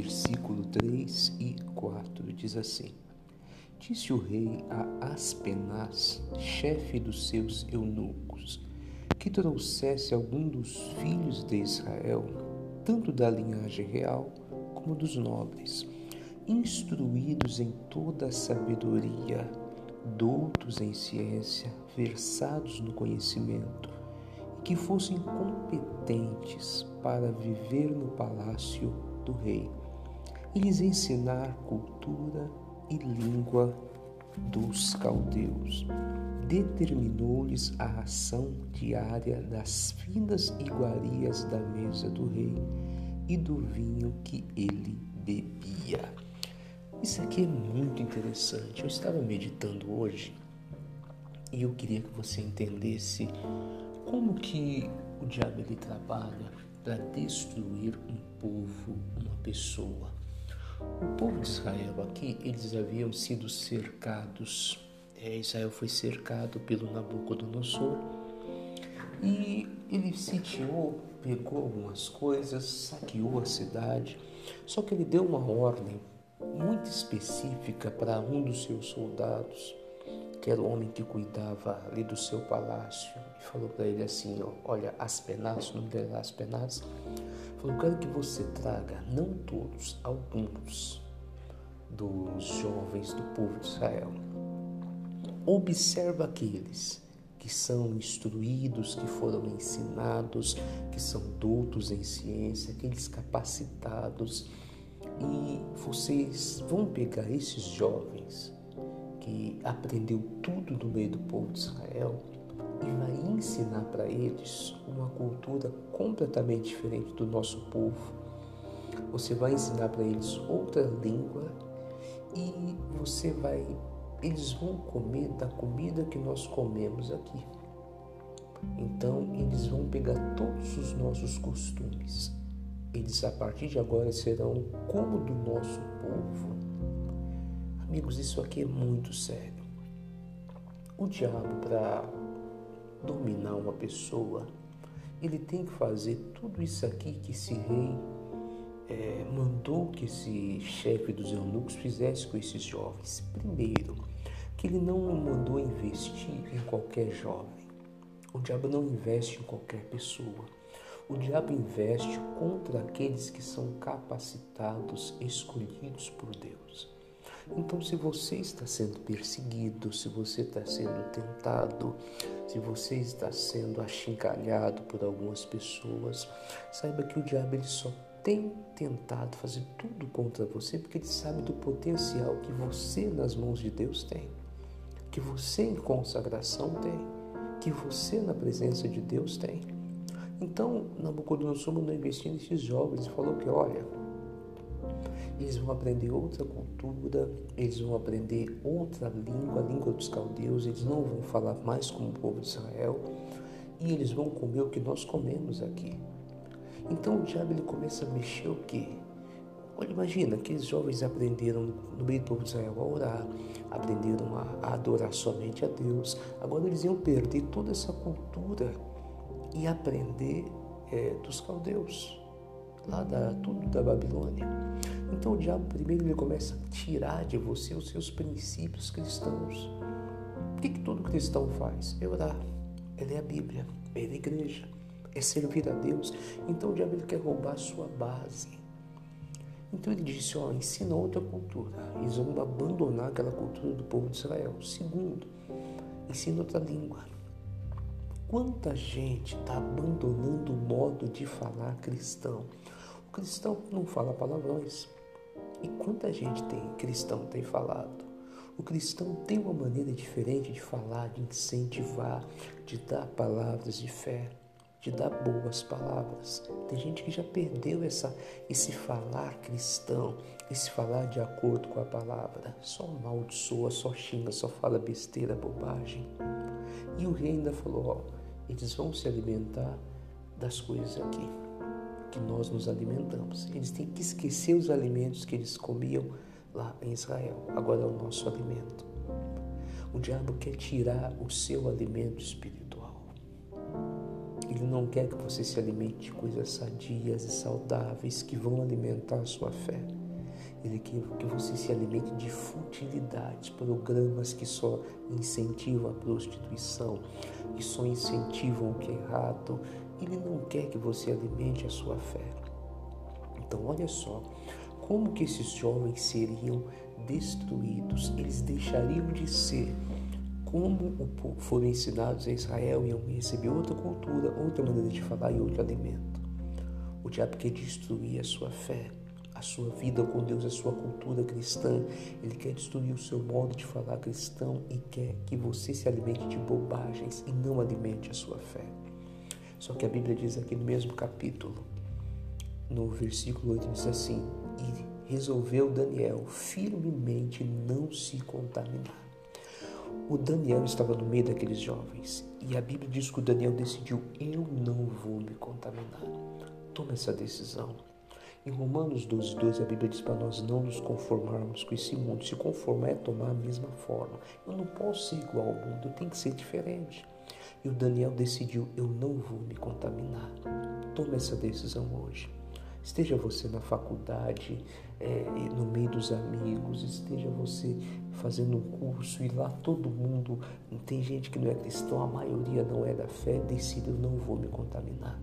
versículo 3 e 4 diz assim: Disse o rei a Aspenaz, chefe dos seus eunucos, que trouxesse algum dos filhos de Israel, tanto da linhagem real como dos nobres, instruídos em toda a sabedoria, doutos em ciência, versados no conhecimento, e que fossem competentes para viver no palácio do rei, e lhes ensinar cultura e língua dos caldeus. Determinou-lhes a ração diária das finas iguarias da mesa do rei e do vinho que ele bebia. Isso aqui é muito interessante. Eu estava meditando hoje e eu queria que você entendesse como que o diabo ele trabalha para destruir um povo, uma pessoa. O povo de Israel aqui, eles haviam sido cercados. É, Israel foi cercado pelo Nabucodonosor e ele sitiou, pegou algumas coisas, saqueou a cidade. Só que ele deu uma ordem muito específica para um dos seus soldados, que era o homem que cuidava ali do seu palácio, e falou para ele assim: ó, Olha, Aspenaz, o nome dele era Aspenaz, Falou, quero que você traga, não todos, alguns dos jovens do povo de Israel. Observa aqueles que são instruídos, que foram ensinados, que são doutos em ciência, aqueles capacitados. E vocês vão pegar esses jovens que aprendeu tudo no meio do povo de Israel e vai ensinar para eles uma cultura completamente diferente do nosso povo. Você vai ensinar para eles outra língua e você vai eles vão comer da comida que nós comemos aqui. Então, eles vão pegar todos os nossos costumes. Eles a partir de agora serão como do nosso povo. Amigos, isso aqui é muito sério. O diabo para dominar uma pessoa, ele tem que fazer tudo isso aqui que esse rei é, mandou que esse chefe dos eunucos fizesse com esses jovens. Primeiro, que ele não mandou investir em qualquer jovem. O diabo não investe em qualquer pessoa. O diabo investe contra aqueles que são capacitados, escolhidos por Deus. Então, se você está sendo perseguido, se você está sendo tentado, se você está sendo achincalhado por algumas pessoas, saiba que o diabo ele só tem tentado fazer tudo contra você porque ele sabe do potencial que você nas mãos de Deus tem, que você em consagração tem, que você na presença de Deus tem. Então, Nabucodonosor mandou investir nesses jovens e falou que, olha, eles vão aprender outra cultura, eles vão aprender outra língua, a língua dos caldeus, eles não vão falar mais como o povo de Israel e eles vão comer o que nós comemos aqui. Então o diabo ele começa a mexer o quê? Olha, imagina, aqueles jovens aprenderam no meio do povo de Israel a orar, aprenderam a adorar somente a Deus. Agora eles iam perder toda essa cultura e aprender é, dos caldeus, lá da, tudo da Babilônia. Então o diabo primeiro ele começa a tirar de você os seus princípios cristãos. O que, que todo cristão faz? É orar, é ler a Bíblia, é ir à igreja, é servir a Deus. Então o diabo ele quer roubar a sua base. Então ele disse, ó, ensina outra cultura. Eles vão abandonar aquela cultura do povo de Israel. Segundo, ensina outra língua. Quanta gente está abandonando o modo de falar cristão? O cristão não fala palavrões. E quanta gente tem, cristão tem falado? O cristão tem uma maneira diferente de falar, de incentivar, de dar palavras de fé, de dar boas palavras. Tem gente que já perdeu essa, esse falar cristão, esse falar de acordo com a palavra. Só maldiçoa, só xinga, só fala besteira, bobagem. E o rei ainda falou: ó, eles vão se alimentar das coisas aqui que nós nos alimentamos. Eles têm que esquecer os alimentos que eles comiam lá em Israel. Agora é o nosso alimento. O diabo quer tirar o seu alimento espiritual. Ele não quer que você se alimente de coisas sadias e saudáveis que vão alimentar a sua fé. Ele quer que você se alimente de futilidades, programas que só incentivam a prostituição, que só incentivam o que é errado. Ele não quer que você alimente a sua fé. Então, olha só, como que esses jovens seriam destruídos, eles deixariam de ser como foram ensinados a Israel, iam receber outra cultura, outra maneira de falar e outro alimento. O diabo quer destruir a sua fé, a sua vida com Deus, a sua cultura cristã. Ele quer destruir o seu modo de falar cristão e quer que você se alimente de bobagens e não alimente a sua fé. Só que a Bíblia diz aqui no mesmo capítulo, no versículo 8, diz assim: E resolveu Daniel firmemente não se contaminar. O Daniel estava no meio daqueles jovens e a Bíblia diz que o Daniel decidiu: Eu não vou me contaminar. Toma essa decisão. Em Romanos 12, 12, a Bíblia diz para nós não nos conformarmos com esse mundo. Se conformar é tomar a mesma forma. Eu não posso ser igual ao mundo, eu tenho que ser diferente. E o Daniel decidiu: eu não vou me contaminar. Tome essa decisão hoje. Esteja você na faculdade, é, no meio dos amigos, esteja você fazendo um curso e lá todo mundo, tem gente que não é cristão, a maioria não é da fé, decida eu não vou me contaminar.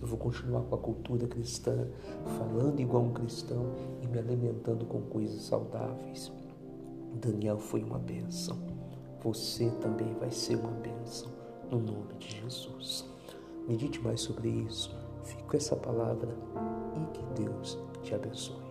Eu vou continuar com a cultura cristã, falando igual um cristão e me alimentando com coisas saudáveis. Daniel foi uma bênção. Você também vai ser uma bênção, no nome de Jesus. Medite mais sobre isso. Fique com essa palavra e que Deus te abençoe.